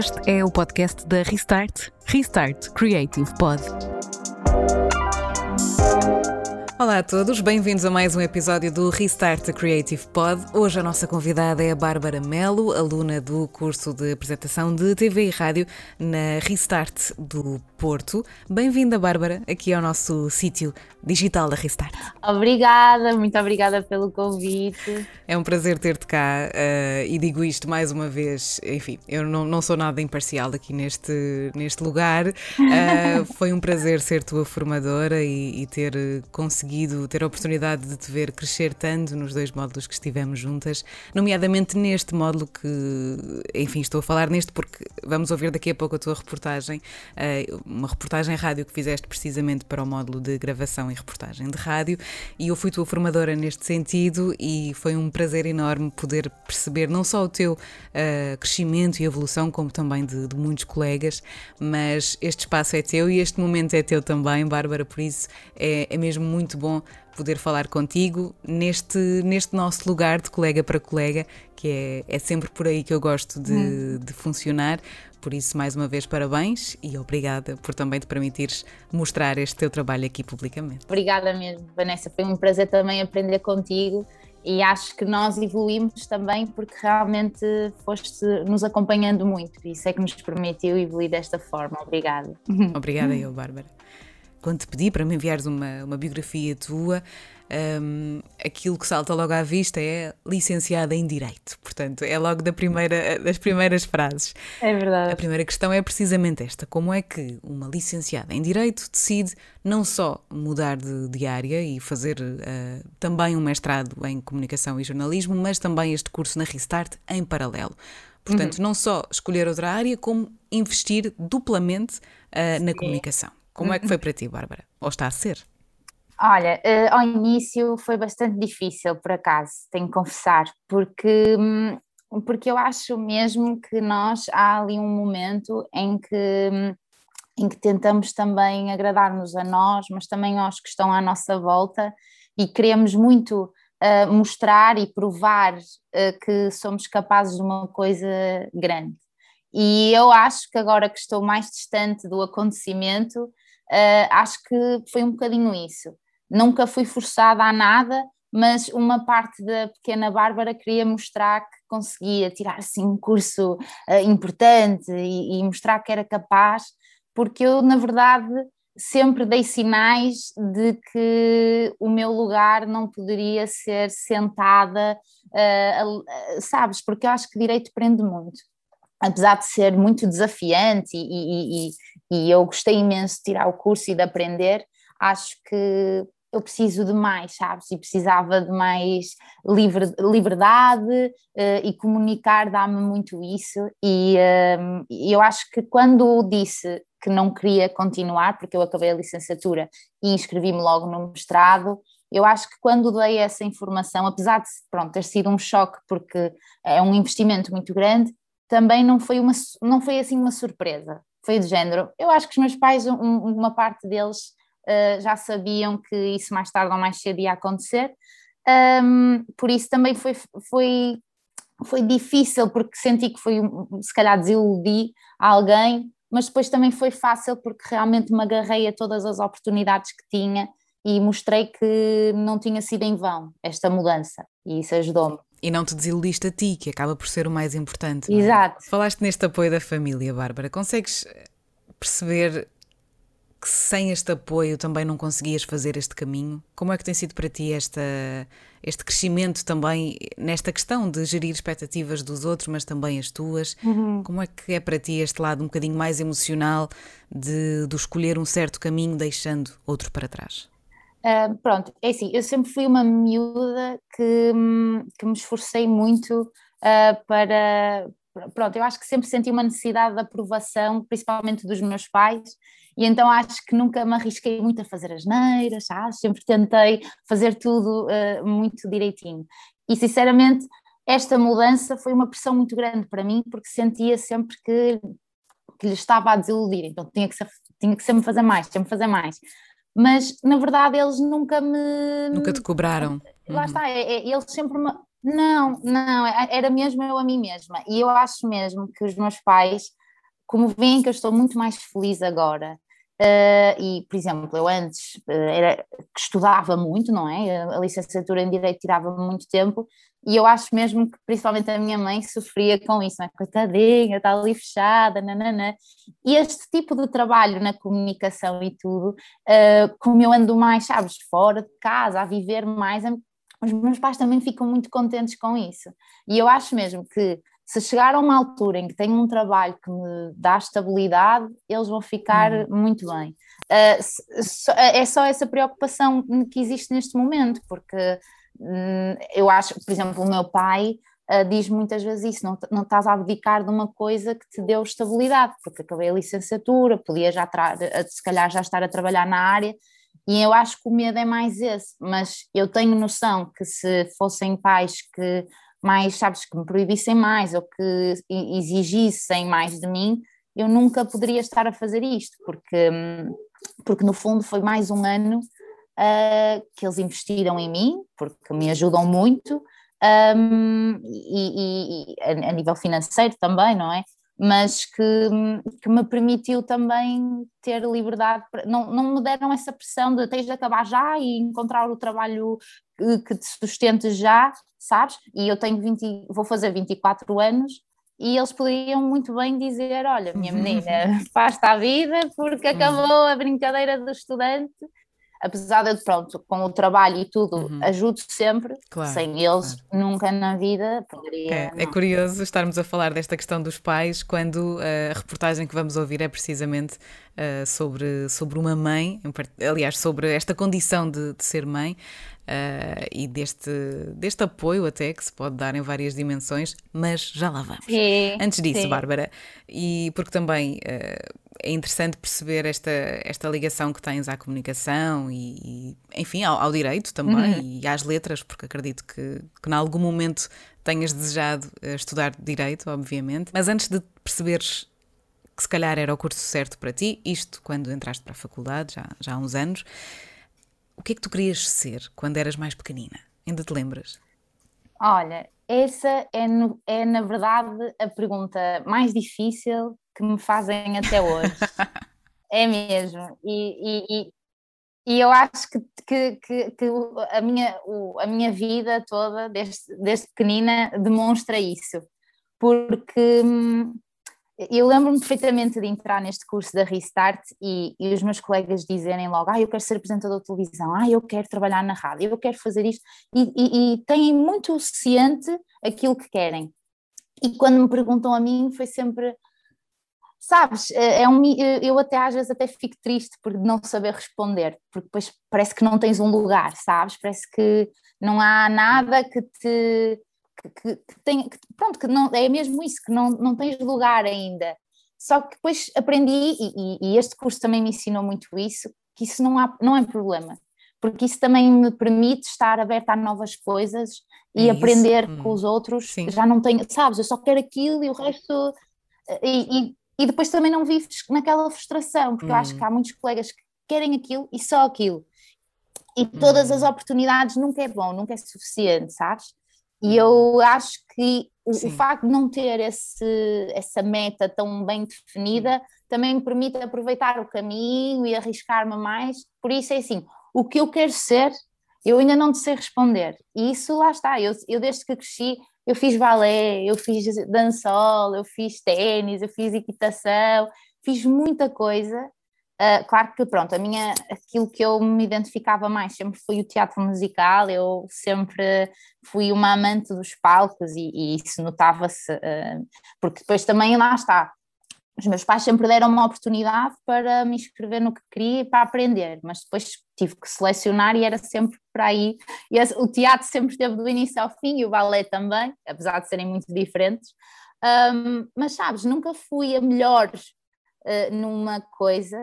Este é o podcast da Restart, Restart Creative Pod. Olá a todos, bem-vindos a mais um episódio do Restart Creative Pod. Hoje a nossa convidada é a Bárbara Melo, aluna do curso de apresentação de TV e rádio na Restart do Porto. Bem-vinda, Bárbara, aqui ao nosso sítio digital da Restart. Obrigada, muito obrigada pelo convite. É um prazer ter-te cá uh, e digo isto mais uma vez. Enfim, eu não, não sou nada imparcial aqui neste, neste lugar. Uh, foi um prazer ser tua formadora e, e, ter conseguido ter a oportunidade de te ver crescer tanto nos dois módulos que estivemos juntas, nomeadamente neste módulo que, enfim, estou a falar neste porque vamos ouvir daqui a pouco a tua reportagem, uh, uma reportagem rádio que fizeste precisamente para o módulo de gravação e reportagem de rádio, e eu fui tua formadora neste sentido e foi um prazer enorme poder perceber não só o teu uh, crescimento e evolução, como também de, de, muitos colegas, mas este espaço é teu e este momento é teu também, Bárbara, por isso é, é mesmo muito bom poder falar contigo neste, neste nosso lugar de colega para colega, que é, é sempre por aí que eu gosto de, hum. de funcionar. Por isso, mais uma vez, parabéns e obrigada por também te permitires mostrar este teu trabalho aqui publicamente. Obrigada mesmo, Vanessa. Foi um prazer também aprender contigo e acho que nós evoluímos também porque realmente foste nos acompanhando muito e isso é que nos permitiu evoluir desta forma. Obrigada. Obrigada eu, Bárbara. Quando te pedi para me enviares uma, uma biografia tua, um, aquilo que salta logo à vista é licenciada em Direito. Portanto, é logo da primeira, das primeiras frases. É verdade. A primeira questão é precisamente esta: como é que uma licenciada em Direito decide não só mudar de, de área e fazer uh, também um mestrado em Comunicação e Jornalismo, mas também este curso na Restart em paralelo? Portanto, uhum. não só escolher outra área, como investir duplamente uh, na comunicação. Como é que foi para ti, Bárbara? Ou está a ser? Olha, uh, ao início foi bastante difícil, por acaso, tenho que confessar, porque, hum, porque eu acho mesmo que nós há ali um momento em que, hum, em que tentamos também agradar-nos a nós, mas também aos que estão à nossa volta e queremos muito uh, mostrar e provar uh, que somos capazes de uma coisa grande. E eu acho que agora que estou mais distante do acontecimento, uh, acho que foi um bocadinho isso nunca fui forçada a nada, mas uma parte da pequena Bárbara queria mostrar que conseguia tirar assim um curso uh, importante e, e, mostrar que era capaz, porque eu, na verdade, sempre dei sinais de que o meu lugar não poderia ser sentada, uh, sabes? Porque eu acho que direito prende muito. Apesar de ser muito desafiante e, e, e eu gostei imenso de tirar o curso e de aprender, acho que eu preciso de mais, sabes? E precisava de mais liberdade uh, e comunicar dá-me muito isso. E uh, eu acho que quando disse que não queria continuar, porque eu acabei a licenciatura e inscrevi-me logo no mestrado, eu acho que quando dei essa informação, apesar de pronto, ter sido um choque, porque é um investimento muito grande, também não foi, uma, não foi assim uma surpresa. Foi de género. Eu acho que os meus pais, um, uma parte deles uh, já sabiam que isso mais tarde ou mais cedo ia acontecer. Um, por isso também foi, foi, foi difícil, porque senti que foi, se calhar, desiludi alguém, mas depois também foi fácil porque realmente me agarrei a todas as oportunidades que tinha e mostrei que não tinha sido em vão esta mudança e isso ajudou-me. E não te desiludiste a ti, que acaba por ser o mais importante. É? Exato. É? Falaste neste apoio da família, Bárbara. Consegues perceber que sem este apoio também não conseguias fazer este caminho? Como é que tem sido para ti esta, este crescimento também nesta questão de gerir expectativas dos outros, mas também as tuas? Uhum. Como é que é para ti este lado um bocadinho mais emocional de, de escolher um certo caminho deixando outro para trás? Uh, pronto, é assim, eu sempre fui uma miúda que, que me esforcei muito uh, para. Pronto, eu acho que sempre senti uma necessidade de aprovação, principalmente dos meus pais, e então acho que nunca me arrisquei muito a fazer as neiras, sabe? sempre tentei fazer tudo uh, muito direitinho. E sinceramente, esta mudança foi uma pressão muito grande para mim, porque sentia sempre que, que lhe estava a desiludir, então tinha que, ser, tinha que sempre fazer mais, sempre fazer mais. Mas na verdade eles nunca me. Nunca te cobraram. Lá uhum. está, é, é, eles sempre me, Não, não, é, era mesmo eu a mim mesma. E eu acho mesmo que os meus pais, como veem que eu estou muito mais feliz agora, Uh, e, por exemplo, eu antes uh, era, estudava muito, não é? A licenciatura em Direito tirava muito tempo, e eu acho mesmo que principalmente a minha mãe sofria com isso, não é? Coitadinha, está ali fechada, nananã. E este tipo de trabalho na comunicação e tudo, uh, como eu ando mais, sabes, fora de casa, a viver mais, os meus pais também ficam muito contentes com isso. E eu acho mesmo que se chegar a uma altura em que tenho um trabalho que me dá estabilidade, eles vão ficar uhum. muito bem. Uh, é só essa preocupação que existe neste momento, porque uh, eu acho, por exemplo, o meu pai uh, diz muitas vezes isso: não, não estás a abdicar de uma coisa que te deu estabilidade, porque acabei a licenciatura, podia já, se calhar, já estar a trabalhar na área. E eu acho que o medo é mais esse, mas eu tenho noção que se fossem pais que mais, sabes, que me proibissem mais ou que exigissem mais de mim, eu nunca poderia estar a fazer isto, porque, porque no fundo foi mais um ano uh, que eles investiram em mim, porque me ajudam muito, um, e, e, a, nível financeiro também, não é? Mas que, que me permitiu também ter liberdade, não, não me deram essa pressão de tens de acabar já e encontrar o trabalho que te sustente já, sabes? E eu tenho 20, vou fazer 24 anos e eles poderiam muito bem dizer: Olha, minha menina, faz-te a vida porque uhum. acabou a brincadeira do estudante. Apesar de, pronto, com o trabalho e tudo, uhum. ajudo sempre, claro, sem eles claro. nunca na vida poderia. É, é, curioso estarmos a falar desta questão dos pais quando a reportagem que vamos ouvir é precisamente uh, sobre, sobre uma mãe, aliás, sobre esta condição de, de ser mãe uh, e deste, deste apoio até que se pode dar em várias dimensões, mas já lá vamos. Sim, Antes disso, sim. Bárbara, e porque também uh, é interessante perceber esta, esta ligação que tens à comunicação e, e enfim, ao, ao, direito também uhum. e às letras, porque acredito que, que em algum momento tenhas desejado estudar direito, obviamente, mas antes de perceberes que se calhar era o curso certo para ti, isto quando entraste para a faculdade, já, já há uns anos, o que é que tu querias ser quando eras mais pequenina? Ainda te lembras? Olha, essa é, no, é na verdade a pergunta mais difícil que me fazem até hoje. é mesmo. E, e, e, eu acho que, que, que, que a, minha, a minha vida toda, desde, desde pequenina, demonstra isso. Porque hum, eu lembro-me perfeitamente de entrar neste curso da Restart e, e, os meus colegas dizerem logo: Ah, eu quero ser apresentador de televisão, ah, eu quero trabalhar na rádio, eu quero fazer isto, e, e, e têm muito ciente aquilo que querem. E quando me perguntam a mim, foi sempre. Sabes, é, é um, eu até às vezes até fico triste por não saber responder, porque depois parece que não tens um lugar, sabes? Parece que não há nada que te que, que, tem, que, pronto, que não, é mesmo isso, que não, não tens lugar ainda. Só que depois aprendi, e, e, este curso também me ensinou muito isso, que isso não, há, não é problema, porque isso também me permite estar aberta a novas coisas e é aprender hum. com os outros. Sim. Já não tenho, sabes, eu só quero aquilo e o resto. E, e, e depois também não vives naquela frustração, porque hum. eu acho que há muitos colegas que querem aquilo e só aquilo. E todas hum. as oportunidades nunca é bom, nunca é suficiente, sabes? E eu acho que o, o, facto de não ter esse, essa meta tão bem definida também me permite aproveitar o caminho e arriscar-me mais. Por isso é assim, o que eu quero ser, eu ainda não sei responder. E isso lá está, eu, eu desde que cresci, eu fiz balé, eu fiz dançol, eu fiz ténis, eu fiz equitação, fiz muita coisa Uh, claro que pronto, a minha, aquilo que eu me identificava mais sempre foi o teatro musical, eu sempre fui uma amante dos palcos e, e isso notava-se, uh, porque depois também lá está, os meus pais sempre deram uma oportunidade para me inscrever no que queria e para aprender, mas depois tive que selecionar e era sempre para aí, e o teatro sempre esteve do início ao fim e o balé também, apesar de serem muito diferentes, um, mas sabes, nunca fui a melhor numa coisa,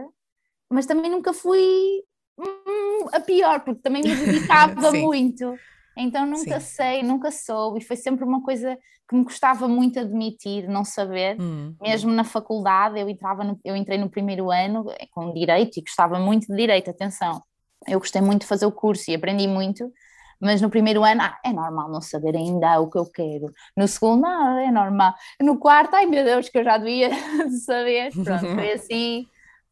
mas também nunca fui hum, a pior, porque também me dedicava muito. Então nunca Sim. sei, nunca soube, e foi sempre uma coisa que me custava muito admitir, não saber. Hum. Mesmo na faculdade, eu, entrava no, eu entrei no primeiro ano eh, com Direito e gostava muito de Direito, atenção. Eu gostei muito de fazer o curso e aprendi muito, Mas no primeiro ano, ah, é normal não saber ainda o que eu quero. No segundo, ah, é normal. No quarto, ai meu Deus, que eu já devia saber. Pronto, foi assim,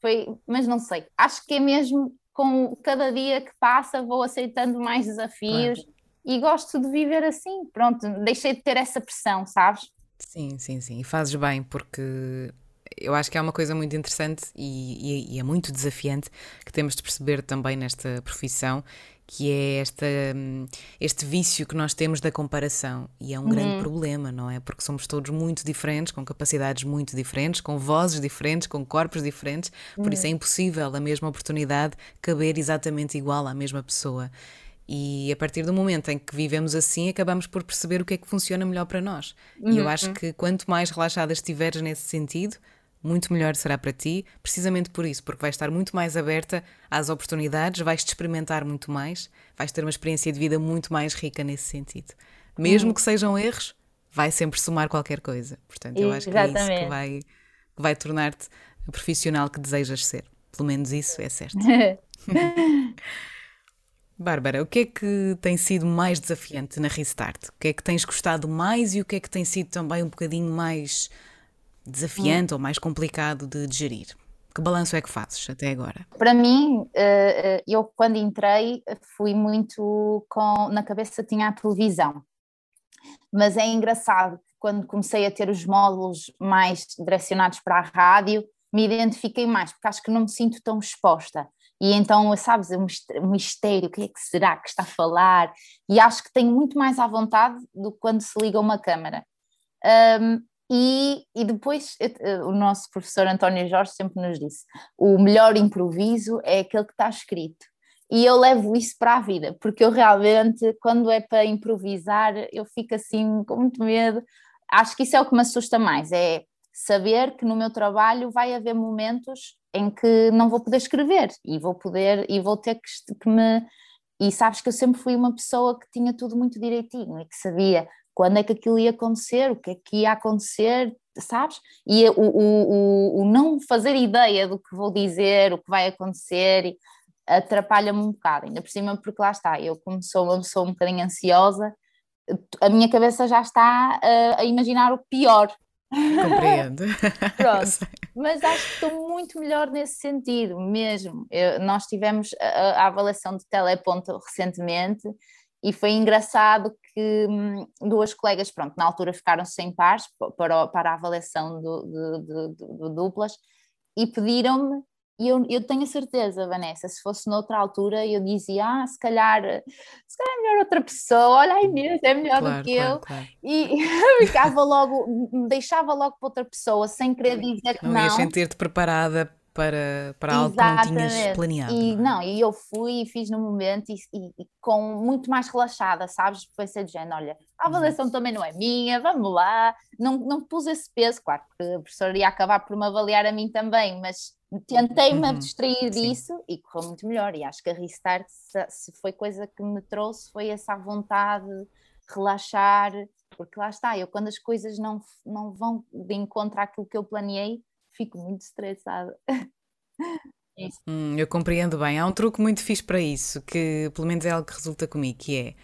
foi, mas não sei. Acho que é mesmo com cada dia que passa, vou aceitando mais desafios claro. e gosto de viver assim. Pronto, deixei de ter essa pressão, sabes? Sim, sim, sim. E fazes bem, porque eu acho que é uma coisa muito interessante e, e, e, é muito desafiante que temos de perceber também nesta profissão, que é esta, este vício que nós temos da comparação. E é um uhum. grande problema, não é? Porque somos todos muito diferentes, com capacidades muito diferentes, com vozes diferentes, com corpos diferentes, por uhum. isso é impossível a mesma oportunidade caber exatamente igual à mesma pessoa. E a partir do momento em que vivemos assim, acabamos por perceber o que é que funciona melhor para nós. Uhum. E eu acho uhum. que quanto mais relaxada estiveres nesse sentido, muito melhor será para ti, precisamente por isso, porque vais estar muito mais aberta às oportunidades, vais-te experimentar muito mais, vais ter uma experiência de vida muito mais rica nesse sentido. Mesmo hum. que sejam erros, vai sempre somar qualquer coisa. Portanto, eu acho Exatamente. que é isso que vai, que vai tornar-te a profissional que desejas ser. Pelo menos isso é certo. Bárbara, o que é que tem sido mais desafiante na Restart? O que é que tens gostado mais e o que é que tem sido também um bocadinho mais desafiante hum. ou mais complicado de, de gerir? Que balanço é que fazes até agora? Para mim, eh, eh, eu quando entrei fui muito com na cabeça tinha a televisão, mas é engraçado quando comecei a ter os módulos mais direcionados para a rádio, me identifiquei mais, porque acho que não me sinto tão exposta. E então, sabes, é um mistério, o que é que será que está a falar? E acho que tenho muito mais à vontade do que quando se liga uma câmara. Um, e, e depois o nosso professor António Jorge sempre nos disse: o melhor improviso é aquele que está escrito. E eu levo isso para a vida, porque eu realmente, quando é para improvisar, eu fico assim com muito medo. Acho que isso é o que me assusta mais: é saber que no meu trabalho vai haver momentos em que não vou poder escrever e vou poder e vou ter que, que me e sabes que eu sempre fui uma pessoa que tinha tudo muito direitinho e que sabia quando é que aquilo ia acontecer, o que é que ia acontecer, sabes? E o, o, o, não fazer ideia do que vou dizer, o que vai acontecer, atrapalha-me um bocado, ainda por cima, porque lá está, eu como sou uma pessoa um bocadinho ansiosa, a minha cabeça já está a, a imaginar o pior. Compreendo. Pronto, mas acho que estou muito melhor nesse sentido, mesmo. Eu, nós tivemos a, a avaliação de teleponto recentemente e foi engraçado que hum, duas colegas, pronto, na altura ficaram sem pares para, para a avaliação do, do, do, do duplas e pediram-me, e eu, eu tenho a certeza, Vanessa, se fosse noutra altura eu dizia, ah, se calhar, se calhar é melhor outra pessoa, olha aí mesmo, é melhor claro, do que claro, eu, claro. e ficava logo, me deixava logo para outra pessoa, sem querer dizer que não. Não ias sentir-te preparada para, para algo que não tinhas planeado. E, é? não, e eu fui e fiz no momento e, e, e com muito mais relaxada, sabes? Pensei de género, olha, a avaliação também não é minha, vamos lá. Não, não pus esse peso, claro que a professora ia acabar por me avaliar a mim também, mas tentei-me uhum. disso Sim. e correu muito melhor. E acho que a Restart, se, se foi coisa que me trouxe, foi essa vontade de relaxar, porque lá está, eu quando as coisas não, não vão de encontro àquilo que eu planeei, fico muito estressada. Hum, eu compreendo bem. Há um truque muito fixe para isso, que pelo menos é algo que resulta comigo, que é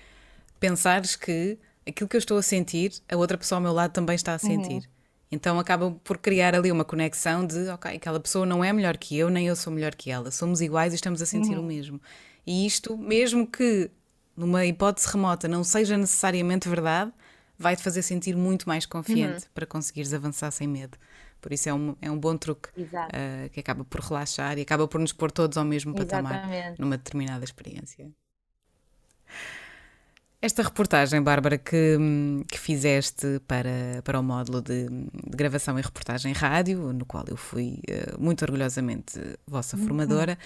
pensares que aquilo que eu estou a sentir, a outra pessoa ao meu lado também está a uhum. sentir. Uhum. Então acaba por criar ali uma conexão de, ok, aquela pessoa não é melhor que eu, nem eu sou melhor que ela. Somos iguais e estamos a sentir uhum. o mesmo. E isto, mesmo que numa hipótese remota não seja necessariamente verdade, vai-te fazer sentir muito mais confiante uhum. para conseguires avançar sem medo. Por isso é um, é um bom truque uh, que acaba por relaxar e acaba por nos pôr todos ao mesmo patamar Exatamente. numa determinada experiência. Esta reportagem, Bárbara, que, que fizeste para, para o módulo de, de gravação e reportagem rádio, no qual eu fui uh, muito orgulhosamente vossa uhum. formadora,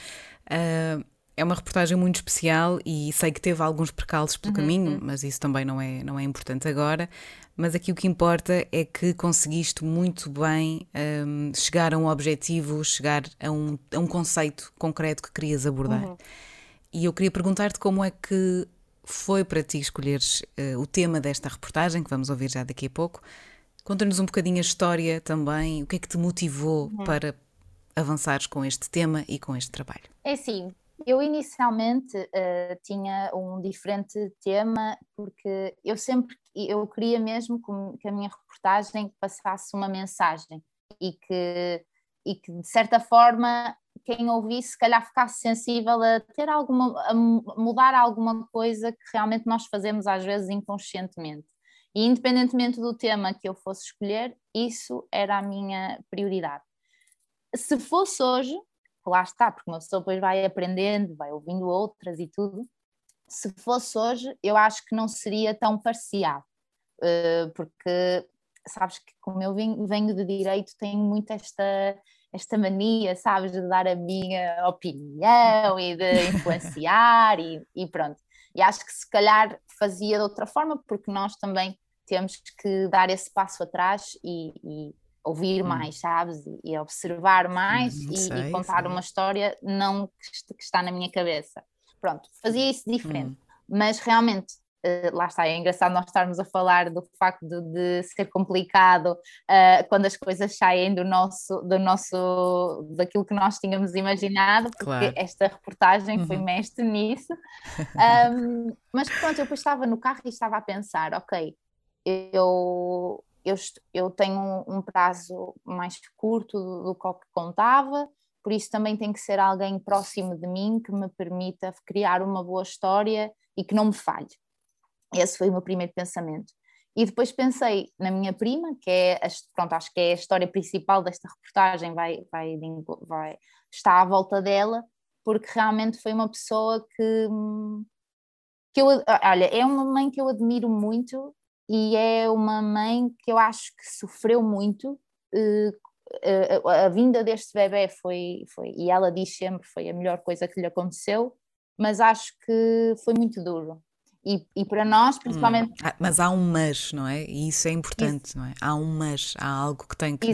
uh, é uma reportagem muito especial e sei que teve alguns percalços pelo uhum. caminho, uhum. mas isso também não é, não é importante agora. Mas aqui o que importa é que conseguiste muito bem um, chegar a um objetivo, chegar a um, a um conceito concreto que querias abordar. Uhum. E eu queria perguntar-te como é que foi para ti escolheres uh, o tema desta reportagem, que vamos ouvir já daqui a pouco. Conta-nos um bocadinho a história também, o que é que te motivou uhum. para avançares com este tema e com este trabalho. É assim, Eu inicialmente uh, tinha um diferente tema porque eu sempre eu queria mesmo que a minha reportagem passasse uma mensagem e que, e que de certa forma quem ouvisse se calhar ficasse sensível a ter alguma a mudar alguma coisa que realmente nós fazemos às vezes inconscientemente. E independentemente do tema que eu fosse escolher, isso era a minha prioridade. Se fosse hoje, lá está, porque uma pessoa depois vai aprendendo, vai ouvindo outras e tudo. Se fosse hoje, eu acho que não seria tão parcial, uh, porque sabes que como eu venho, venho de direito, tenho muito esta, esta mania, sabes, de dar a minha opinião e de influenciar e, e pronto. E acho que se calhar fazia de outra forma, porque nós também temos que dar esse passo atrás e, e ouvir hum. mais, sabes? E, e observar mais hum, e, sei, e, contar sei. uma história não que, que, está na minha cabeça. Pronto, fazia isso diferente. Hum. Mas realmente, uh, lá está, é engraçado nós estarmos a falar do facto de, de ser complicado uh, quando as coisas saem do nosso, do nosso, daquilo que nós tínhamos imaginado, porque claro. esta reportagem uhum. foi mestre nisso. um, mas pronto, eu depois estava no carro e estava a pensar, ok, eu eu, eu tenho um, prazo mais curto do, do que o que contava, por isso também tem que ser alguém próximo de mim que me permita criar uma boa história e que não me falhe. Esse foi o meu primeiro pensamento. E depois pensei na minha prima, que é, a, pronto, acho que é a história principal desta reportagem, vai, vai, vai, está à volta dela, porque realmente foi uma pessoa que, que eu, olha, é uma mãe que eu admiro muito e é uma mãe que eu acho que sofreu muito. Eh, a, a, vinda deste bebê foi, foi, e ela diz sempre, foi a melhor coisa que lhe aconteceu, mas acho que foi muito duro. E, e para nós, principalmente. Hum. Mas há um mas, não é? E isso é importante, isso. não é? Há um mas, há algo que tem que,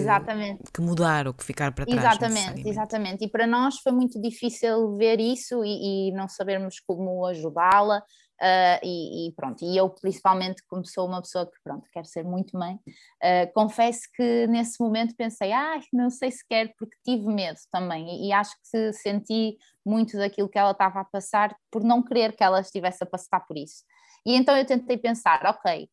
que mudar ou que ficar para trás. Exatamente, exatamente. E para nós foi muito difícil ver isso e, e não sabermos como ajudá-la. Uh, e, e, pronto, e eu principalmente como sou uma pessoa que pronto, quer ser muito mãe, uh, confesso que nesse momento pensei, ah, não sei se quero porque tive medo também e, e, acho que senti muito daquilo que ela estava a passar por não querer que ela estivesse a passar por isso. E então eu tentei pensar, ok,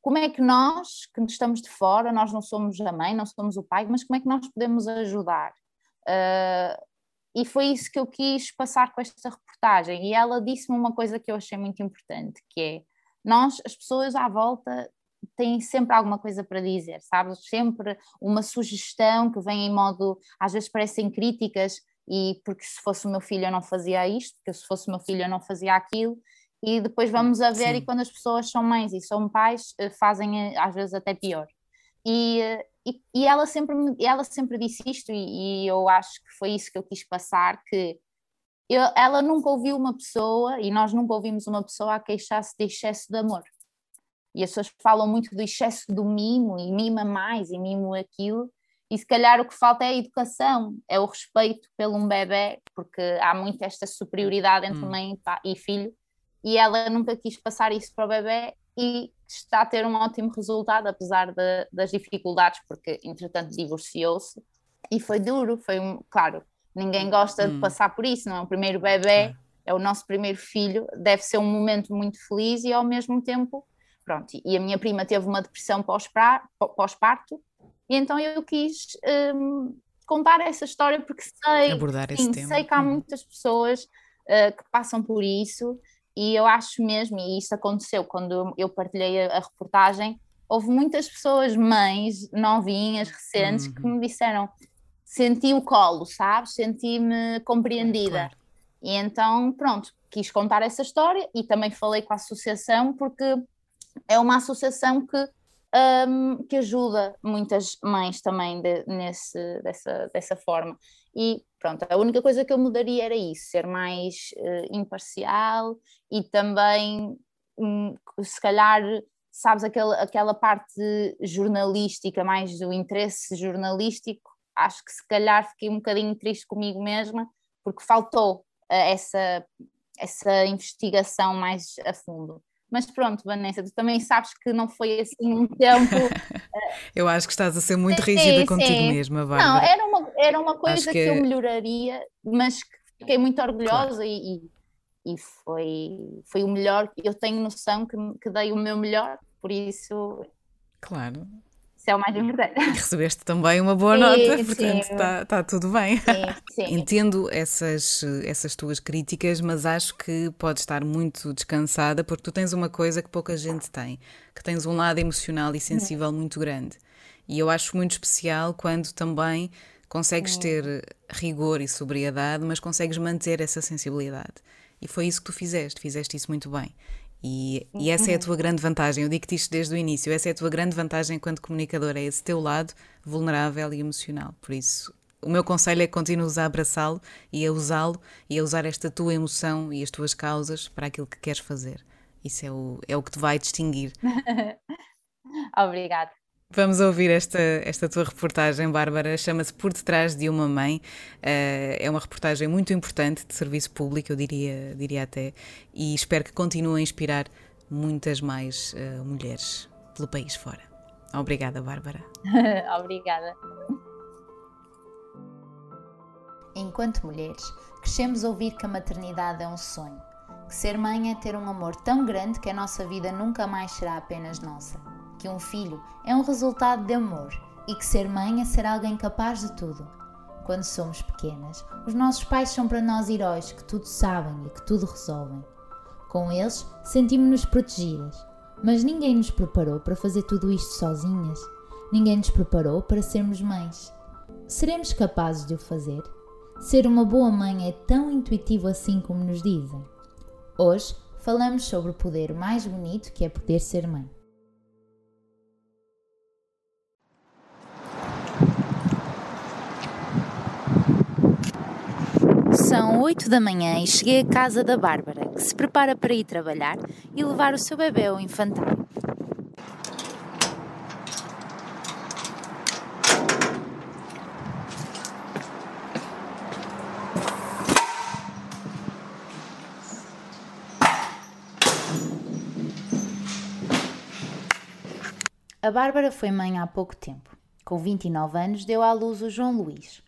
como é que nós, que estamos de fora, nós não somos a mãe, não somos o pai, mas como é que nós podemos ajudar? Uh, e foi isso que eu quis passar com esta reportagem. E ela disse-me uma coisa que eu achei muito importante, que é nós, as pessoas à volta, têm sempre alguma coisa para dizer, sabes? Sempre uma sugestão que vem em modo, às vezes parecem críticas, e porque se fosse o meu filho eu não fazia isto, porque se fosse o meu filho eu não fazia aquilo, e depois vamos a ver, Sim. e quando as pessoas são mães e são pais, eh, fazem eh, às vezes até pior. E, eh, e, e, ela, sempre, ela sempre disse isto, e, e, eu acho que foi isso que eu quis passar: que eu, ela nunca ouviu uma pessoa, e nós nunca ouvimos uma pessoa a queixar-se de excesso de amor. E as pessoas falam muito do excesso do mimo, e mima mais, e mimo aquilo, e se calhar o que falta é a educação, é o respeito pelo um bebê, porque há muito esta superioridade entre hum. mãe e filho, e ela nunca quis passar isso para o bebê e está a ter um ótimo resultado, apesar de, das dificuldades, porque entretanto divorciou-se e foi duro, foi um, claro, ninguém gosta hum. de passar por isso, não é? O primeiro bebê, é o nosso primeiro filho, deve ser um momento muito feliz e ao mesmo tempo, pronto, e a minha prima teve uma depressão pós-parto, e então eu quis um, contar essa história porque sei, sim, sei que há uhum. muitas pessoas uh, que passam por isso e eu acho mesmo, e isso aconteceu quando eu partilhei a, a reportagem, houve muitas pessoas, mães novinhas, recentes, uhum. que me disseram: senti o colo, sabes? Senti-me compreendida. Claro. E então, pronto, quis contar essa história e também falei com a associação, porque é uma associação que, um, que ajuda muitas mães também de, nesse, dessa, dessa forma. E pronto, a única coisa que eu mudaria era isso, ser mais uh, imparcial e também, um, se calhar, sabes, aquele, aquela parte jornalística, mais do interesse jornalístico, acho que se calhar fiquei um bocadinho triste comigo mesma, porque faltou uh, essa, essa investigação mais a fundo. Mas pronto, Vanessa, tu também sabes que não foi assim um tempo. eu acho que estás a ser muito rígida sim, contigo sim. mesma, Bárbara. Não, era uma, era uma coisa que... que... eu melhoraria, mas que fiquei muito orgulhosa claro. e, e, e, foi, foi o melhor. Eu tenho noção que, que dei o meu melhor, por isso. Claro. É o mais importante. E recebeste também uma boa sim, nota, portanto está tá tudo bem. Sim, sim. Entendo essas, essas tuas críticas, mas acho que podes estar muito descansada porque tu tens uma coisa que pouca gente tem, que tens um lado emocional e sensível muito grande. E eu acho muito especial quando também consegues ter rigor e sobriedade, mas consegues manter essa sensibilidade. E foi isso que tu fizeste, fizeste isso muito bem. E, e, essa é a tua grande vantagem. Eu digo-te isto desde o início. Essa é a tua grande vantagem enquanto comunicador, é esse teu lado vulnerável e emocional. Por isso, o meu conselho é que continues a abraçá-lo e a usá-lo e a usar esta tua emoção e as tuas causas para aquilo que queres fazer. Isso é o, é o que te vai distinguir. Obrigada. Vamos ouvir esta, esta tua reportagem, Bárbara. Chama-se Por Detrás de uma Mãe. Uh, é uma reportagem muito importante de serviço público, eu diria, diria até, e espero que continue a inspirar muitas mais uh, mulheres pelo país fora. Obrigada, Bárbara. Obrigada. Enquanto mulheres, crescemos a ouvir que a maternidade é um sonho, que ser mãe é ter um amor tão grande que a nossa vida nunca mais será apenas nossa que um filho é um resultado de amor e que ser mãe é ser alguém capaz de tudo. Quando somos pequenas, os nossos pais são para nós heróis que tudo sabem e que tudo resolvem. Com eles, sentimos-nos protegidas, mas ninguém nos preparou para fazer tudo isto sozinhas. Ninguém nos preparou para sermos mães. Seremos capazes de o fazer? Ser uma boa mãe é tão intuitivo assim como nos dizem. Hoje falamos sobre o poder mais bonito que é poder ser mãe. São 8 da manhã e cheguei à casa da Bárbara, que se prepara para ir trabalhar e levar o seu bebê ao infantário. A Bárbara foi mãe há pouco tempo. Com 29 anos, deu à luz o João Luís,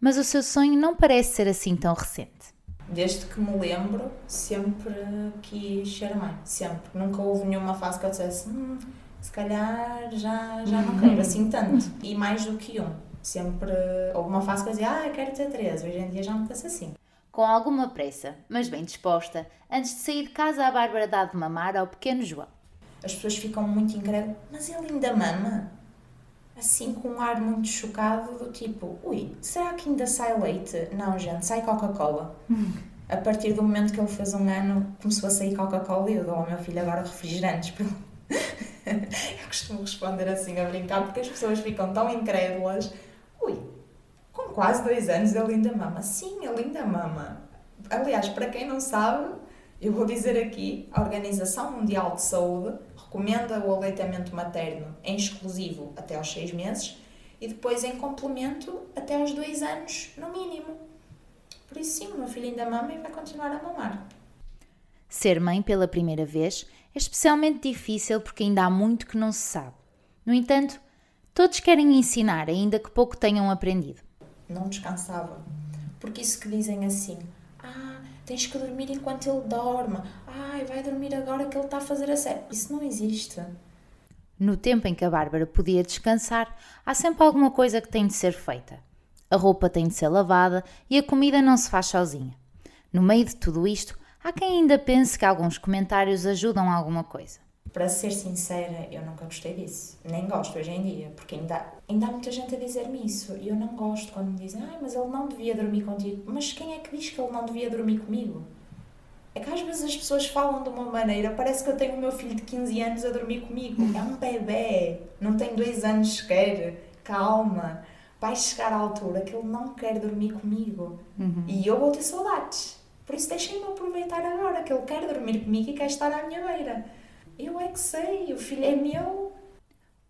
mas o seu sonho não parece ser assim tão recente. Desde que me lembro, sempre quis ser mãe, sempre. Nunca houve nenhuma fase que eu dissesse, hum, se calhar já, já não quero assim tanto. E mais do que um. Sempre houve uma fase que eu dizia, ah, eu quero ter três. Hoje em dia já não penso assim. Com alguma pressa, mas bem disposta, antes de sair de casa, a Bárbara dá de mamar ao pequeno João. As pessoas ficam muito incrédulas, mas ele ainda mama? Assim com um ar muito chocado, do tipo, ui, será que ainda sai leite? Não, gente, sai Coca-Cola. A partir do momento que ele fez um ano, começou a sair Coca-Cola e eu dou ao meu filho agora refrigerantes. eu costumo responder assim a brincar, porque as pessoas ficam tão incrédulas. Ui, com quase dois anos ele ainda mama. Sim, ele ainda mama. Aliás, para quem não sabe, eu vou dizer aqui, a Organização Mundial de Saúde recomenda o aleitamento materno em exclusivo até aos 6 meses e depois em complemento até aos 2 anos, no mínimo. Por isso, sim, o meu filho ainda mama e vai continuar a mamar. Ser mãe pela primeira vez é especialmente difícil porque ainda há muito que não se sabe. No entanto, todos querem ensinar, ainda que pouco tenham aprendido. Não descansava. Porque isso que dizem assim, ah, tens que dormir enquanto ele dorme. Ai, vai dormir agora que ele está a fazer a série. Isso não existe. No tempo em que a Bárbara podia descansar, há sempre alguma coisa que tem de ser feita. A roupa tem de ser lavada e a comida não se faz sozinha. No meio de tudo isto, há quem ainda pense que alguns comentários ajudam a alguma coisa. Para ser sincera, eu nunca gostei disso. Nem gosto hoje em dia, porque ainda, ainda há muita gente a dizer-me isso. E eu não gosto quando me dizem, ah, mas ele não devia dormir contigo. Mas quem é que diz que ele não devia dormir comigo? É que às vezes as pessoas falam de uma maneira, parece que eu tenho o meu filho de 15 anos a dormir comigo. É um bebê, não tem dois anos sequer. Calma, vai chegar à altura que ele não quer dormir comigo. Uhum. E eu vou ter saudades. Por isso deixem-me aproveitar agora que ele quer dormir comigo e quer estar à minha beira. Eu é que sei, o filho é meu.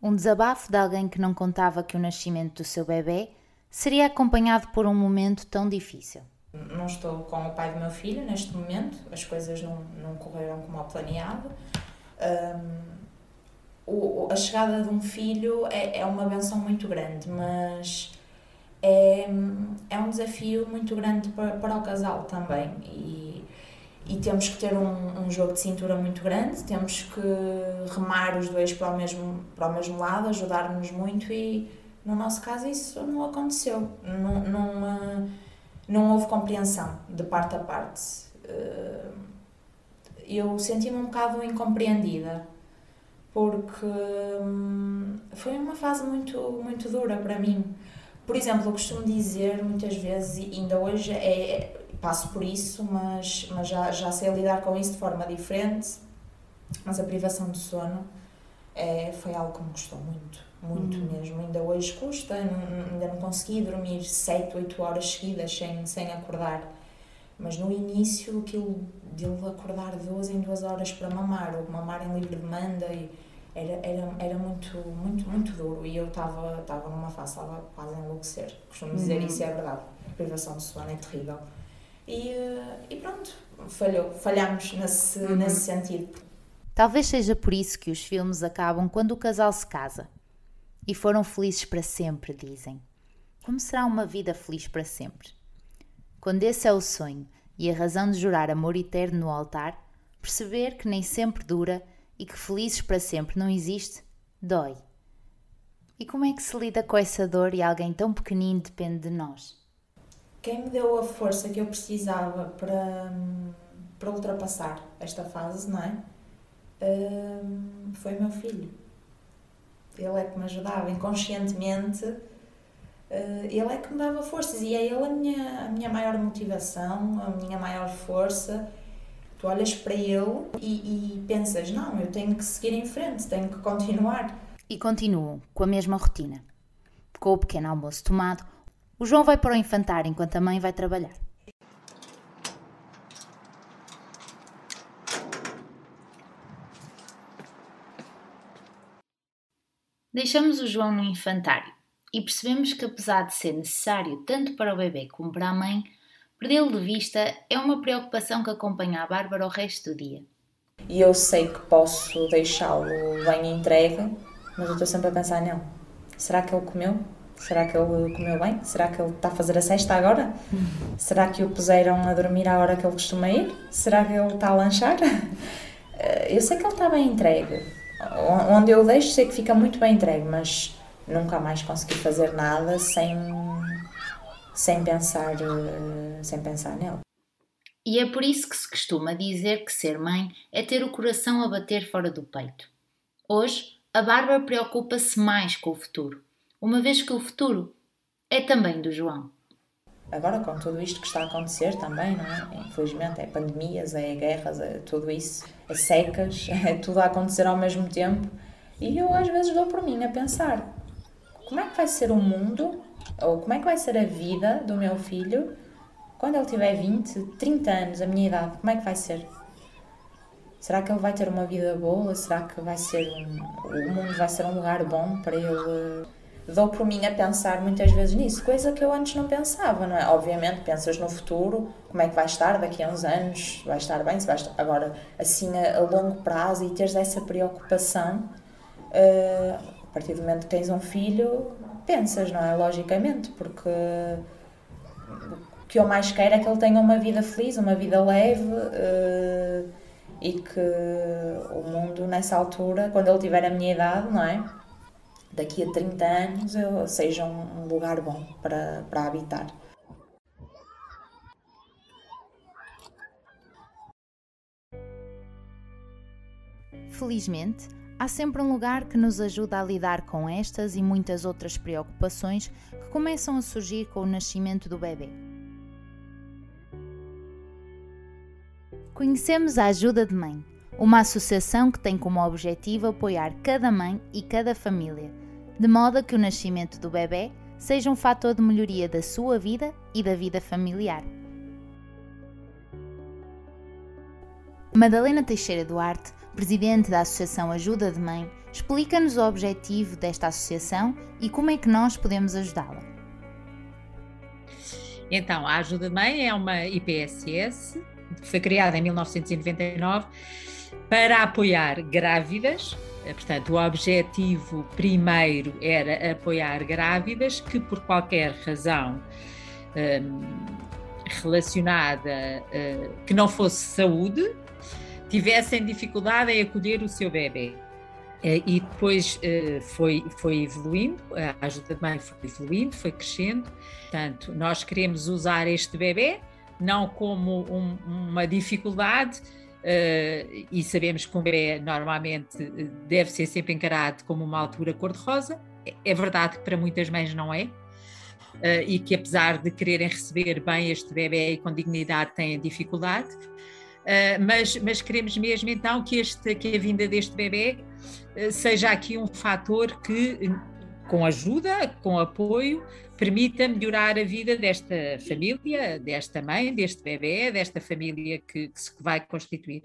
Um desabafo de alguém que não contava que o nascimento do seu bebê seria acompanhado por um momento tão difícil. Não estou com o pai do meu filho neste momento, as coisas não, não correram como planeado. Um, o, a chegada de um filho é, é uma benção muito grande, mas é, é um desafio muito grande para, para o casal também. E, e temos que ter um, um, jogo de cintura muito grande, temos que remar os dois para o mesmo, para o mesmo lado, ajudar-nos muito e no nosso caso isso não aconteceu. Não, não, não houve compreensão de parte a parte. Eh, eu senti-me um bocado incompreendida porque hum, foi uma fase muito, muito dura para mim. Por exemplo, eu costumo dizer muitas vezes, e ainda hoje é, passo por isso, mas, mas já, já sei lidar com isso de forma diferente. Mas a privação de sono é, foi algo que me custou muito, muito uhum. mesmo. Ainda hoje custa, não, ainda não consegui dormir 7, 8 horas seguidas sem, sem acordar. Mas no início, aquilo de ele acordar duas em duas horas para mamar, ou mamar em livre demanda, e era, era, era muito, muito, muito duro. E eu estava numa fase, estava quase a enlouquecer. Costumo dizer uhum. isso, é verdade. A privação de sono é terrível. E, e pronto, falhou, falhamos nesse, uhum. nesse sentido. Talvez seja por isso que os filmes acabam quando o casal se casa. E foram felizes para sempre, dizem. Como será uma vida feliz para sempre? Quando esse é o sonho e a razão de jurar amor eterno no altar, perceber que nem sempre dura e que felizes para sempre não existe, dói. E como é que se lida com essa dor e alguém tão pequenino depende de nós? Quem me deu a força que eu precisava para, para ultrapassar esta fase, não é? Um, foi meu filho. Ele é que me ajudava inconscientemente Uh, ele é que me dava forças e é ele a minha, a minha maior motivação, a minha maior força. Tu olhas para ele e, e pensas: não, eu tenho que seguir em frente, tenho que continuar. E continuam com a mesma rotina. Com o pequeno almoço tomado, o João vai para o infantário enquanto a mãe vai trabalhar. Deixamos o João no infantário e percebemos que, apesar de ser necessário tanto para o bebê como para a mãe, perdê-lo de vista é uma preocupação que acompanha a Bárbara o resto do dia. E eu sei que posso deixá-lo bem entregue, mas eu estou sempre a pensar: não, será que ele comeu? Será que ele comeu bem? Será que ele está a fazer a cesta agora? Será que o puseram a dormir à hora que ele costuma ir? Será que ele está a lanchar? Eh, eu sei que ele está bem entregue. Onde eu deixo, sei que fica muito bem entregue, mas nunca mais consegui fazer nada sem, sem, pensar, eh, sem pensar nele. E é por isso que se costuma dizer que ser mãe é ter o coração a bater fora do peito. Hoje, a Bárbara preocupa-se mais com o futuro, uma vez que o futuro é também do João. Agora, com tudo isto que está a acontecer também, não é? Infelizmente, é pandemias, é guerras, é tudo isso, é secas, é tudo a acontecer ao mesmo tempo. E eu às vezes dou por mim a pensar: como é que vai ser o mundo, ou como é que vai ser a vida do meu filho quando ele tiver 20, 30 anos, a minha idade, como é que vai ser? Será que ele vai ter uma vida boa? Será que vai ser um, o mundo vai ser um lugar bom para ele? Dou por mim a pensar muitas vezes nisso, coisa que eu antes não pensava, não é? Obviamente pensas no futuro, como é que vai estar daqui a uns anos, vai estar bem, se vai estar... agora assim a, a longo prazo e teres essa preocupação, uh, a partir do momento que tens um filho, pensas, não é? Logicamente, porque o que eu mais quero é que ele tenha uma vida feliz, uma vida leve uh, e que o mundo, nessa altura, quando ele tiver a minha idade, não é? Daqui a 30 anos, seja um lugar bom para, para habitar. Felizmente, há sempre um lugar que nos ajuda a lidar com estas e muitas outras preocupações que começam a surgir com o nascimento do bebê. Conhecemos a Ajuda de Mãe, uma associação que tem como objetivo apoiar cada mãe e cada família, de modo a que o nascimento do bebê seja um fator de melhoria da sua vida e da vida familiar. Madalena Teixeira Duarte presidente da Associação Ajuda de Mãe, explica-nos o objetivo desta associação e como é que nós podemos ajudá-la. Então, a Ajuda de Mãe é uma IPSS, que foi criada em 1999 para apoiar grávidas. Portanto, o objetivo primeiro era apoiar grávidas que, por qualquer razão, um, relacionada uh, que não fosse saúde tivessem dificuldade em acolher o seu bebê. Uh, e depois foi, foi evoluindo, a ajuda de mãe foi evoluindo, foi crescendo. Portanto, nós queremos usar este bebê não como um, uma dificuldade, Uh, e sabemos que um bebê normalmente deve ser sempre encarado como uma altura cor-de-rosa. É, verdade que para muitas mães não é, uh, e que apesar de quererem receber bem este bebê e com dignidade têm dificuldade. Uh, mas, mas, queremos mesmo então que, este, que a vinda deste bebê seja aqui um fator que, com ajuda, com apoio, permita melhorar a vida desta família, desta mãe, deste bebê, desta família que, que se vai constituir.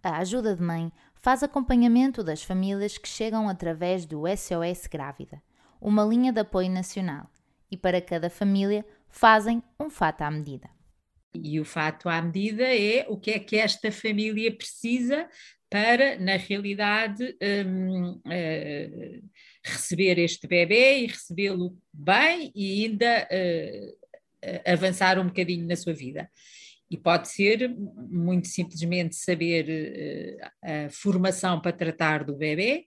A ajuda de mãe faz acompanhamento das famílias que chegam através do SOS Grávida, uma linha de apoio nacional e para cada família fazem um fato à medida. E o fato à medida é o que é que esta família precisa para, na realidade, um, uh, receber este bebê e recebê-lo bem e ainda uh, avançar um bocadinho na sua vida. E pode ser muito simplesmente saber uh, a formação para tratar do bebê,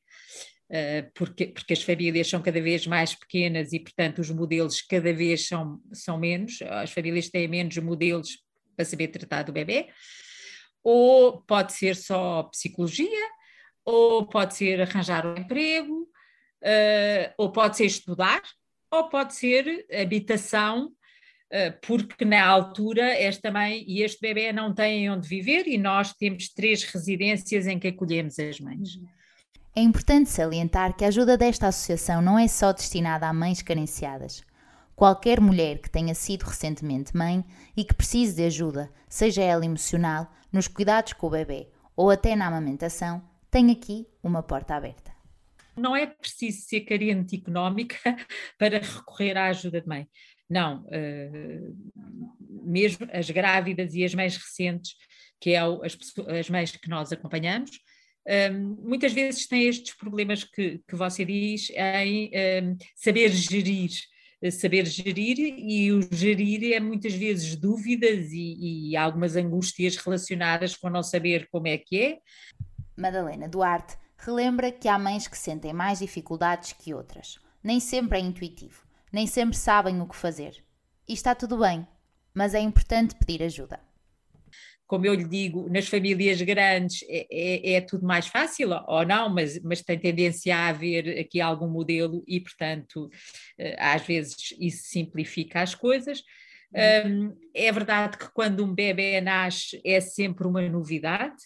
eh, porque, porque as famílias são cada vez mais pequenas e, portanto, os modelos cada vez são, são menos, as famílias têm menos modelos para saber tratar do bebê, ou pode ser só psicologia, ou pode ser arranjar um emprego, uh, ou pode ser estudar, ou pode ser habitação, uh, porque na altura esta mãe e este bebê não têm onde viver e nós temos três residências em que acolhemos as mães. Uhum. É importante salientar que a ajuda desta associação não é só destinada a mães carenciadas. Qualquer mulher que tenha sido recentemente mãe e que precise de ajuda, seja ela emocional, nos cuidados com o bebê ou até na amamentação, tem aqui uma porta aberta. Não é preciso ser carente económica para recorrer à ajuda de mãe. Não, uh, mesmo as grávidas e as mães recentes, que é as, as mães que nós acompanhamos, um, muitas vezes tem estes problemas que, que você diz em um, saber gerir, saber gerir e o gerir é muitas vezes dúvidas e, e, algumas angústias relacionadas com não saber como é que é. Madalena Duarte relembra que há mães que sentem mais dificuldades que outras. Nem sempre é intuitivo, nem sempre sabem o que fazer. E está tudo bem, mas é importante pedir ajuda como eu lhe digo, nas famílias grandes é, é, é, tudo mais fácil, ou não, mas, mas tem tendência a haver aqui algum modelo e, portanto, eh, às vezes isso simplifica as coisas. Um, é verdade que quando um bebê nasce é sempre uma novidade,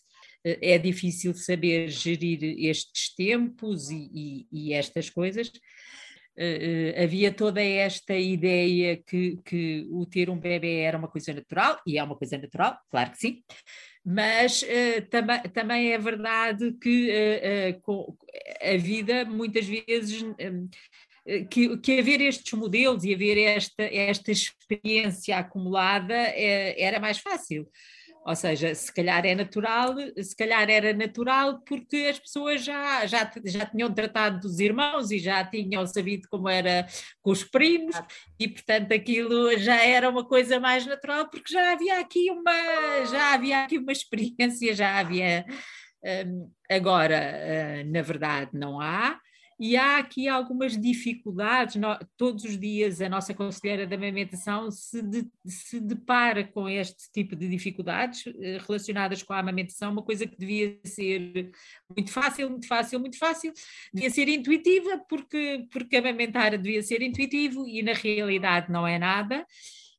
é difícil saber gerir estes tempos e, e, e estas coisas, Uh, havia toda esta ideia que, que o ter um bebê era uma coisa natural, e é uma coisa natural, claro que sim, mas uh, tam também é verdade que a vida muitas vezes. que, que haver estes modelos e haver esta, esta experiência acumulada era mais fácil. Ou seja, se calhar é natural, se calhar era natural porque as pessoas já, já, já tinham tratado dos irmãos e já tinham sabido como era com os primos, e portanto aquilo já era uma coisa mais natural, porque já havia aqui uma, já havia aqui uma experiência, já havia. Um, agora, uh, na verdade, não há e há aqui algumas dificuldades. todos os dias a nossa conselheira da amamentação se, de, se depara com este tipo de dificuldades eh, relacionadas com a amamentação, uma coisa que devia ser muito fácil, muito fácil, muito fácil, devia ser intuitiva, porque, porque amamentar devia ser intuitivo e na realidade não é nada.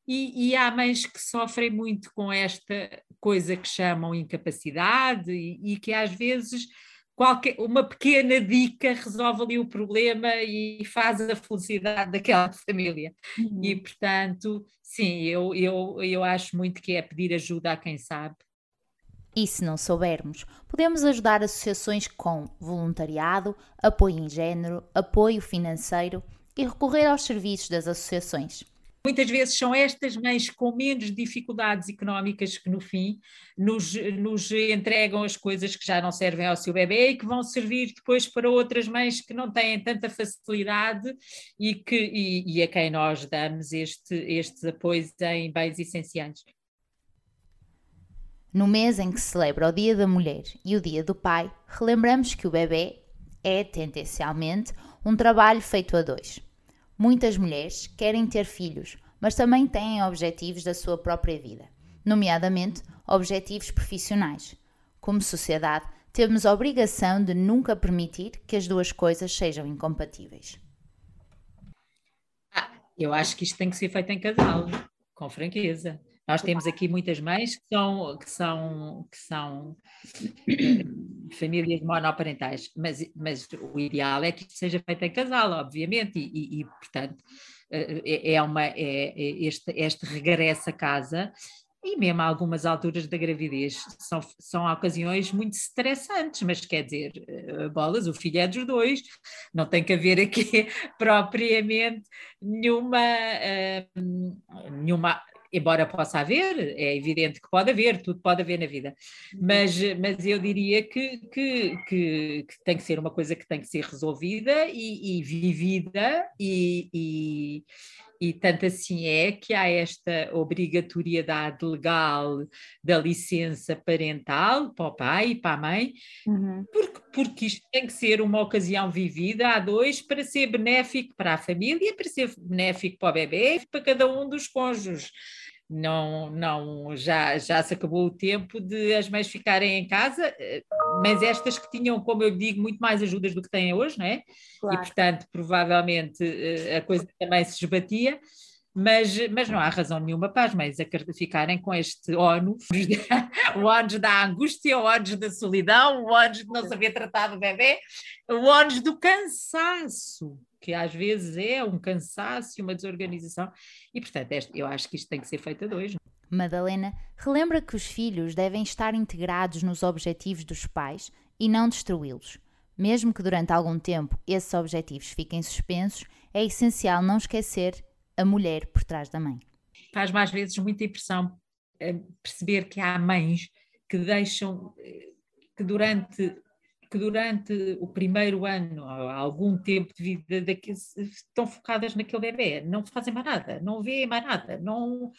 E, e, há mães que sofrem muito com esta coisa que chamam incapacidade e, e que às vezes qualquer, uma pequena dica resolve ali o problema e faz a felicidade daquela família. Uhum. E, portanto, sim, eu, eu, eu acho muito que é pedir ajuda a quem sabe. E se não soubermos, podemos ajudar associações com voluntariado, apoio em género, apoio financeiro e recorrer aos serviços das associações. Muitas vezes são estas mães com menos dificuldades económicas que, no fim, nos, nos entregam as coisas que já não servem ao seu bebê e que vão servir depois para outras mães que não têm tanta facilidade e, que, e, e a quem nós damos este, estes apoios em bens essenciais. No mês em que se celebra o Dia da Mulher e o Dia do Pai, relembramos que o bebê é, tendencialmente, um trabalho feito a dois. Muitas mulheres querem ter filhos, mas também têm objetivos da sua própria vida, nomeadamente objetivos profissionais. Como sociedade, temos a obrigação de nunca permitir que as duas coisas sejam incompatíveis. Ah, eu acho que isto tem que ser feito em casal, com franqueza. Nós temos aqui muitas mães que são, que são, que são eh, famílias monoparentais, mas, mas o ideal é que isto seja feito em casal, obviamente, e, e, e portanto eh, é, é, uma, é, é este, este regresso a casa e mesmo a algumas alturas da gravidez são, são ocasiões muito estressantes, mas quer dizer, eh, bolas, o filho é dos dois, não tem que haver aqui propriamente nenhuma, uh, nenhuma embora possa haver, é evidente que pode haver, tudo pode haver na vida, mas, mas eu diria que, que, que, que tem que ser uma coisa que tem que ser resolvida e, e vivida e, e e tanto assim é que há esta obrigatoriedade legal da licença parental para o pai e para a mãe, uhum. porque, porque isto tem que ser uma ocasião vivida a dois para ser benéfico para a família, para ser benéfico para o bebê e para cada um dos cônjuges não, não, já, já se acabou o tempo de as mães ficarem em casa, eh, mas estas que tinham, como eu digo, muito mais ajudas do que têm hoje, não é? Claro. E portanto, provavelmente eh, a coisa também se esbatia, mas, mas não há razão nenhuma para as mães ficarem com este ónus, o ónus da angústia, o ónus da solidão, o ónus de não saber tratar do bebê, o ónus do cansaço que às vezes é um cansaço e uma desorganização, e portanto eu acho que isto tem que ser feito a dois. É? Madalena relembra que os filhos devem estar integrados nos objetivos dos pais e não destruí-los. Mesmo que durante algum tempo esses objetivos fiquem suspensos, é essencial não esquecer a mulher por trás da mãe. Faz-me às vezes muita impressão eh, perceber que há mães que deixam eh, que durante que durante o primeiro ano, algum tempo de vida, daquele, estão focadas naquele bebê, não fazem mais nada, não veem mais nada, não...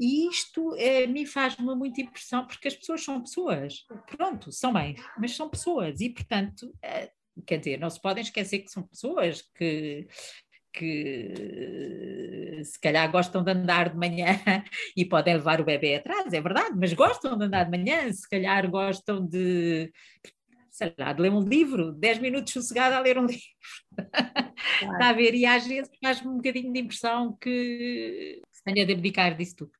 E isto é, me faz-me muita impressão, porque as pessoas são pessoas, pronto, são mães, mas são pessoas, e portanto, é, quer dizer, não se podem esquecer que são pessoas que, que se calhar gostam de andar de manhã e podem levar o bebê atrás, é verdade, mas gostam de andar de manhã, se calhar gostam de sei lá, de ler um livro, 10 minutos sossegada a ler um livro. Claro. Está a ver? E às vezes faz-me um bocadinho de impressão que se tenha de abdicar disso tudo.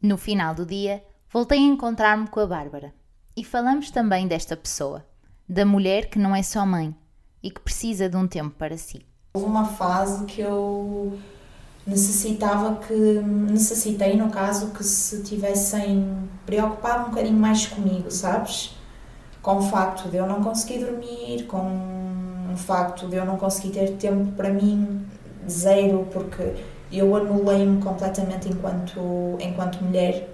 No final do dia, voltei a encontrar-me com a Bárbara e falamos também desta pessoa, da mulher que não é só mãe e que precisa de um tempo para si. Houve uma fase que eu necessitava que, necessitei no caso, que se tivessem preocupado um bocadinho mais comigo, sabes? Com o facto de eu não conseguir dormir, com o facto de eu não conseguir ter tempo para mim, zero, porque eu anulei-me completamente enquanto, enquanto mulher.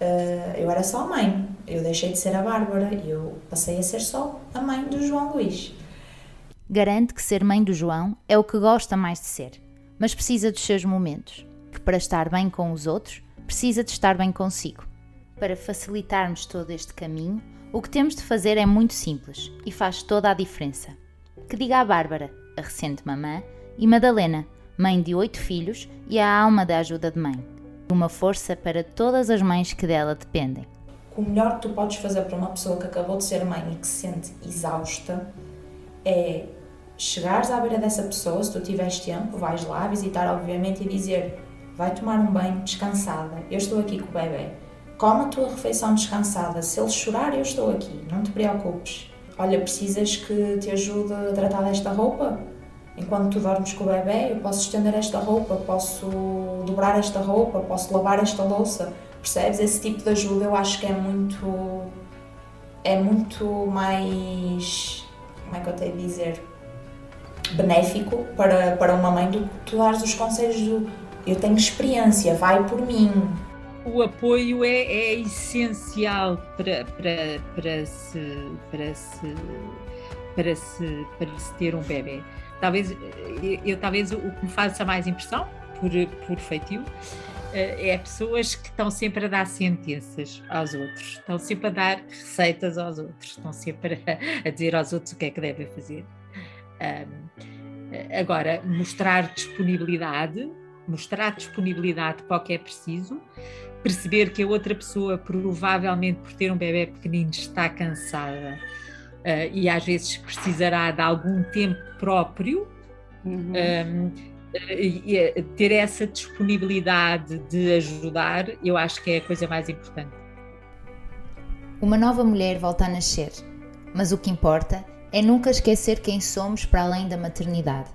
Uh, eu era só mãe, eu deixei de ser a Bárbara e eu passei a ser só a mãe do João Luís. Garante que ser mãe do João é o que gosta mais de ser, mas precisa dos seus momentos, que para estar bem com os outros, precisa de estar bem consigo. Para facilitarmos todo este caminho, o que temos de fazer é muito simples e faz toda a diferença. Que diga a Bárbara, a recente mamã, e Madalena, mãe de oito filhos e a alma da ajuda de mãe. Uma força para todas as mães que dela dependem. O melhor que tu podes fazer para uma pessoa que acabou de ser mãe e que se sente exausta é chegares à beira dessa pessoa, se tu tiveres tempo, vais lá visitar, obviamente, e dizer: vai tomar um banho descansada, eu estou aqui com o bebê Come a tua refeição descansada. Se ele chorar, eu estou aqui. Não te preocupes. Olha, precisas que te ajude a tratar desta roupa? Enquanto tu dormes com o bebê, eu posso estender esta roupa, posso dobrar esta roupa, posso lavar esta louça. Percebes? Esse tipo de ajuda eu acho que é muito. é muito mais. como é que eu tenho de dizer? benéfico para, para uma mãe do que tu dares os conselhos do eu tenho experiência, vai por mim. O apoio é, é essencial para, para, para, se, para, se, para, se, para se ter um bebê. Talvez, eu, talvez o que me faça mais impressão, por, por feitio, eh, é pessoas que estão sempre a dar sentenças aos outros, estão sempre a dar receitas aos outros, estão sempre a, a dizer aos outros o que é que devem fazer. Um, agora, mostrar disponibilidade, mostrar disponibilidade para o que é preciso, perceber que a outra pessoa, provavelmente por ter um bebê pequenino, está cansada uh, e às vezes precisará de algum tempo próprio. Uhum. Um, eh, ter essa disponibilidade de ajudar, eu acho que é a coisa mais importante. Uma nova mulher volta a nascer, mas o que importa é nunca esquecer quem somos para além da maternidade.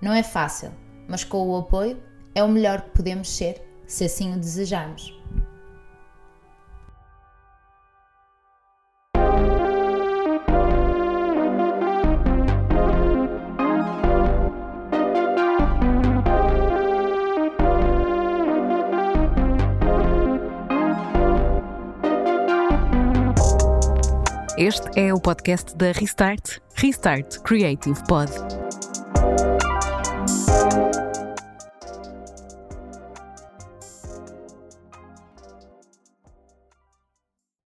Não é fácil, mas com o apoio é o melhor que podemos ser, se assim o desejarmos. Este é o podcast da Restart, Restart Creative Pod.